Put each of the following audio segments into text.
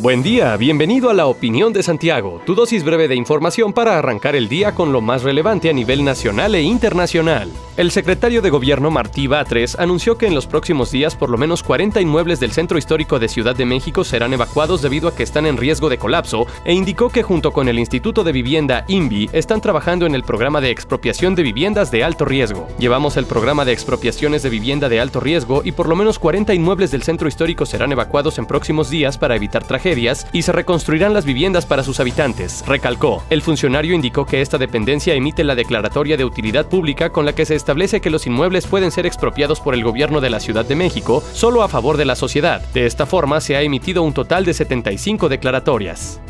Buen día, bienvenido a la Opinión de Santiago, tu dosis breve de información para arrancar el día con lo más relevante a nivel nacional e internacional. El secretario de Gobierno Martí Batres anunció que en los próximos días por lo menos 40 inmuebles del Centro Histórico de Ciudad de México serán evacuados debido a que están en riesgo de colapso e indicó que junto con el Instituto de Vivienda INVI están trabajando en el programa de expropiación de viviendas de alto riesgo. Llevamos el programa de expropiaciones de vivienda de alto riesgo y por lo menos 40 inmuebles del Centro Histórico serán evacuados en próximos días para evitar tragedias y se reconstruirán las viviendas para sus habitantes, recalcó. El funcionario indicó que esta dependencia emite la declaratoria de utilidad pública con la que se establece que los inmuebles pueden ser expropiados por el gobierno de la Ciudad de México solo a favor de la sociedad. De esta forma se ha emitido un total de 75 declaratorias.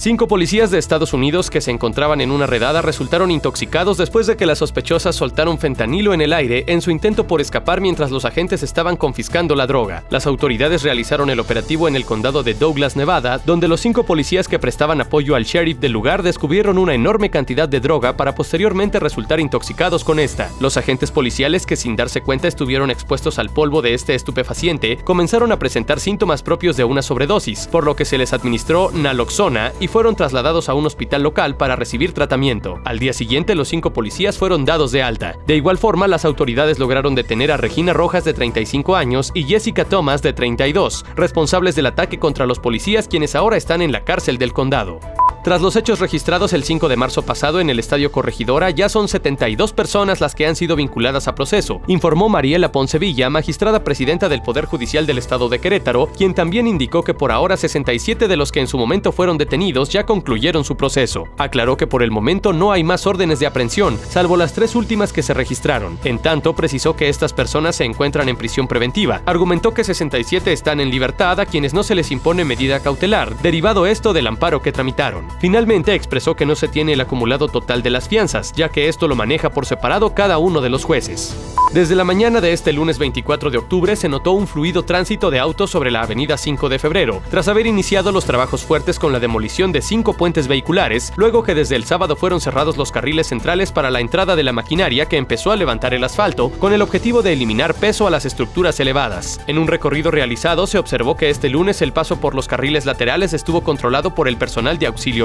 Cinco policías de Estados Unidos que se encontraban en una redada resultaron intoxicados después de que las sospechosas soltaron fentanilo en el aire en su intento por escapar mientras los agentes estaban confiscando la droga. Las autoridades realizaron el operativo en el condado de Douglas, Nevada, donde los cinco policías que prestaban apoyo al sheriff del lugar descubrieron una enorme cantidad de droga para posteriormente resultar intoxicados con esta. Los agentes policiales que sin darse cuenta estuvieron expuestos al polvo de este estupefaciente comenzaron a presentar síntomas propios de una sobredosis, por lo que se les administró naloxona y fueron trasladados a un hospital local para recibir tratamiento. Al día siguiente, los cinco policías fueron dados de alta. De igual forma, las autoridades lograron detener a Regina Rojas de 35 años y Jessica Thomas de 32, responsables del ataque contra los policías quienes ahora están en la cárcel del condado. Tras los hechos registrados el 5 de marzo pasado en el Estadio Corregidora, ya son 72 personas las que han sido vinculadas a proceso, informó Mariela Poncevilla, magistrada presidenta del Poder Judicial del Estado de Querétaro, quien también indicó que por ahora 67 de los que en su momento fueron detenidos ya concluyeron su proceso. Aclaró que por el momento no hay más órdenes de aprehensión, salvo las tres últimas que se registraron. En tanto, precisó que estas personas se encuentran en prisión preventiva. Argumentó que 67 están en libertad a quienes no se les impone medida cautelar, derivado esto del amparo que tramitaron. Finalmente expresó que no se tiene el acumulado total de las fianzas, ya que esto lo maneja por separado cada uno de los jueces. Desde la mañana de este lunes 24 de octubre se notó un fluido tránsito de autos sobre la avenida 5 de febrero, tras haber iniciado los trabajos fuertes con la demolición de cinco puentes vehiculares, luego que desde el sábado fueron cerrados los carriles centrales para la entrada de la maquinaria que empezó a levantar el asfalto, con el objetivo de eliminar peso a las estructuras elevadas. En un recorrido realizado se observó que este lunes el paso por los carriles laterales estuvo controlado por el personal de auxilio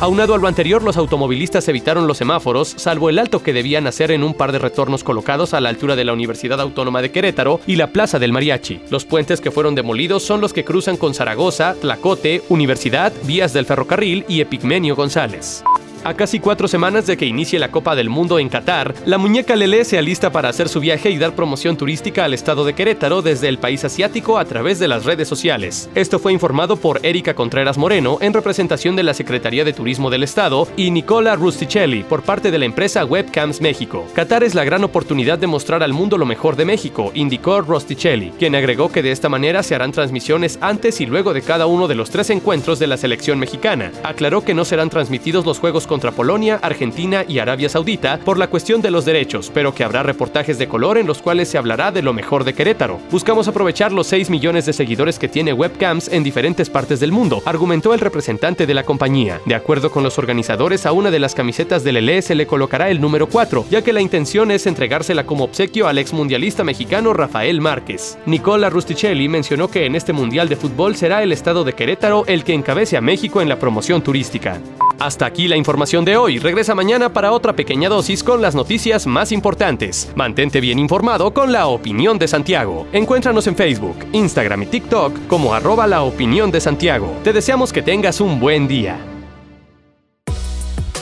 Aunado a lo anterior, los automovilistas evitaron los semáforos, salvo el alto que debían hacer en un par de retornos colocados a la altura de la Universidad Autónoma de Querétaro y la Plaza del Mariachi. Los puentes que fueron demolidos son los que cruzan con Zaragoza, Tlacote, Universidad, Vías del Ferrocarril y Epigmenio González. A casi cuatro semanas de que inicie la Copa del Mundo en Qatar, la muñeca Lele se alista para hacer su viaje y dar promoción turística al estado de Querétaro desde el país asiático a través de las redes sociales. Esto fue informado por Erika Contreras Moreno en representación de la Secretaría de Turismo del Estado y Nicola Rusticelli por parte de la empresa Webcams México. Qatar es la gran oportunidad de mostrar al mundo lo mejor de México, indicó Rusticelli, quien agregó que de esta manera se harán transmisiones antes y luego de cada uno de los tres encuentros de la selección mexicana. Aclaró que no serán transmitidos los juegos contra Polonia, Argentina y Arabia Saudita por la cuestión de los derechos, pero que habrá reportajes de color en los cuales se hablará de lo mejor de Querétaro. Buscamos aprovechar los 6 millones de seguidores que tiene webcams en diferentes partes del mundo, argumentó el representante de la compañía. De acuerdo con los organizadores, a una de las camisetas del LE se le colocará el número 4, ya que la intención es entregársela como obsequio al ex mundialista mexicano Rafael Márquez. Nicola Rusticelli mencionó que en este mundial de fútbol será el estado de Querétaro el que encabece a México en la promoción turística. Hasta aquí la información de hoy. Regresa mañana para otra pequeña dosis con las noticias más importantes. Mantente bien informado con la opinión de Santiago. Encuéntranos en Facebook, Instagram y TikTok como arroba la opinión de Santiago. Te deseamos que tengas un buen día.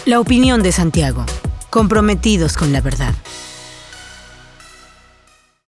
La opinión de Santiago. Comprometidos con la verdad.